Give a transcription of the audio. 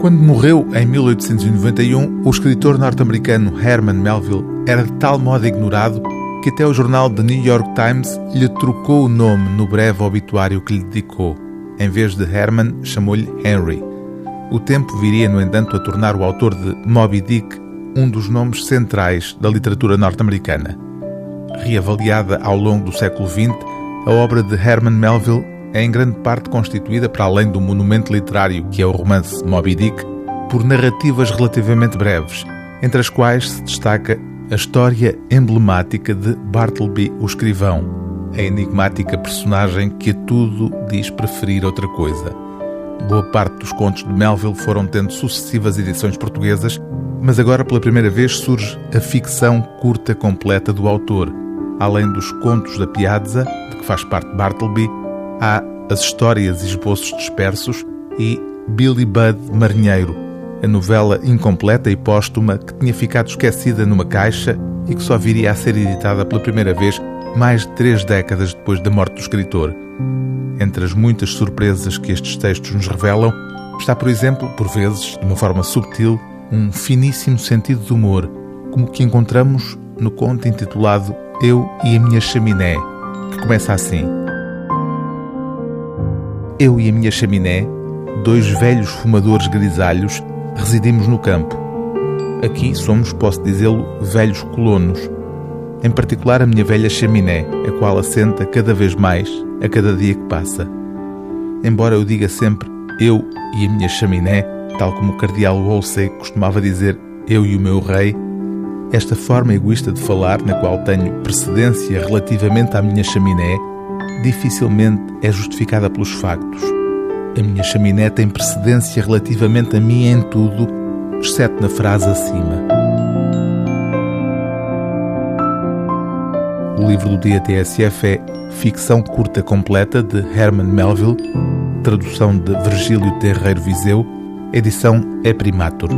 Quando morreu em 1891, o escritor norte-americano Herman Melville era de tal modo ignorado que até o jornal The New York Times lhe trocou o nome no breve obituário que lhe dedicou. Em vez de Herman, chamou-lhe Henry. O tempo viria, no entanto, a tornar o autor de Moby Dick um dos nomes centrais da literatura norte-americana. Reavaliada ao longo do século XX, a obra de Herman Melville é em grande parte constituída, para além do monumento literário que é o romance Moby Dick, por narrativas relativamente breves, entre as quais se destaca a história emblemática de Bartleby o Escrivão, a enigmática personagem que a tudo diz preferir outra coisa. Boa parte dos contos de Melville foram tendo sucessivas edições portuguesas, mas agora pela primeira vez surge a ficção curta completa do autor. Além dos contos da Piazza, de que faz parte Bartleby, há as histórias e esboços dispersos e Billy Budd Marinheiro, a novela incompleta e póstuma que tinha ficado esquecida numa caixa e que só viria a ser editada pela primeira vez mais de três décadas depois da morte do escritor. Entre as muitas surpresas que estes textos nos revelam, está, por exemplo, por vezes, de uma forma subtil, um finíssimo sentido de humor, como o que encontramos no conto intitulado Eu e a Minha Chaminé, que começa assim: Eu e a minha chaminé, dois velhos fumadores grisalhos, residimos no campo. Aqui somos, posso dizê-lo, velhos colonos. Em particular a minha velha chaminé, a qual assenta cada vez mais a cada dia que passa. Embora eu diga sempre eu e a minha chaminé, tal como o cardeal Wolsey costumava dizer eu e o meu rei, esta forma egoísta de falar, na qual tenho precedência relativamente à minha chaminé, dificilmente é justificada pelos factos. A minha chaminé tem precedência relativamente a mim em tudo, exceto na frase acima. O livro do dia TSF é Ficção Curta Completa, de Herman Melville, tradução de Virgílio Terreiro Viseu, edição é Primatur.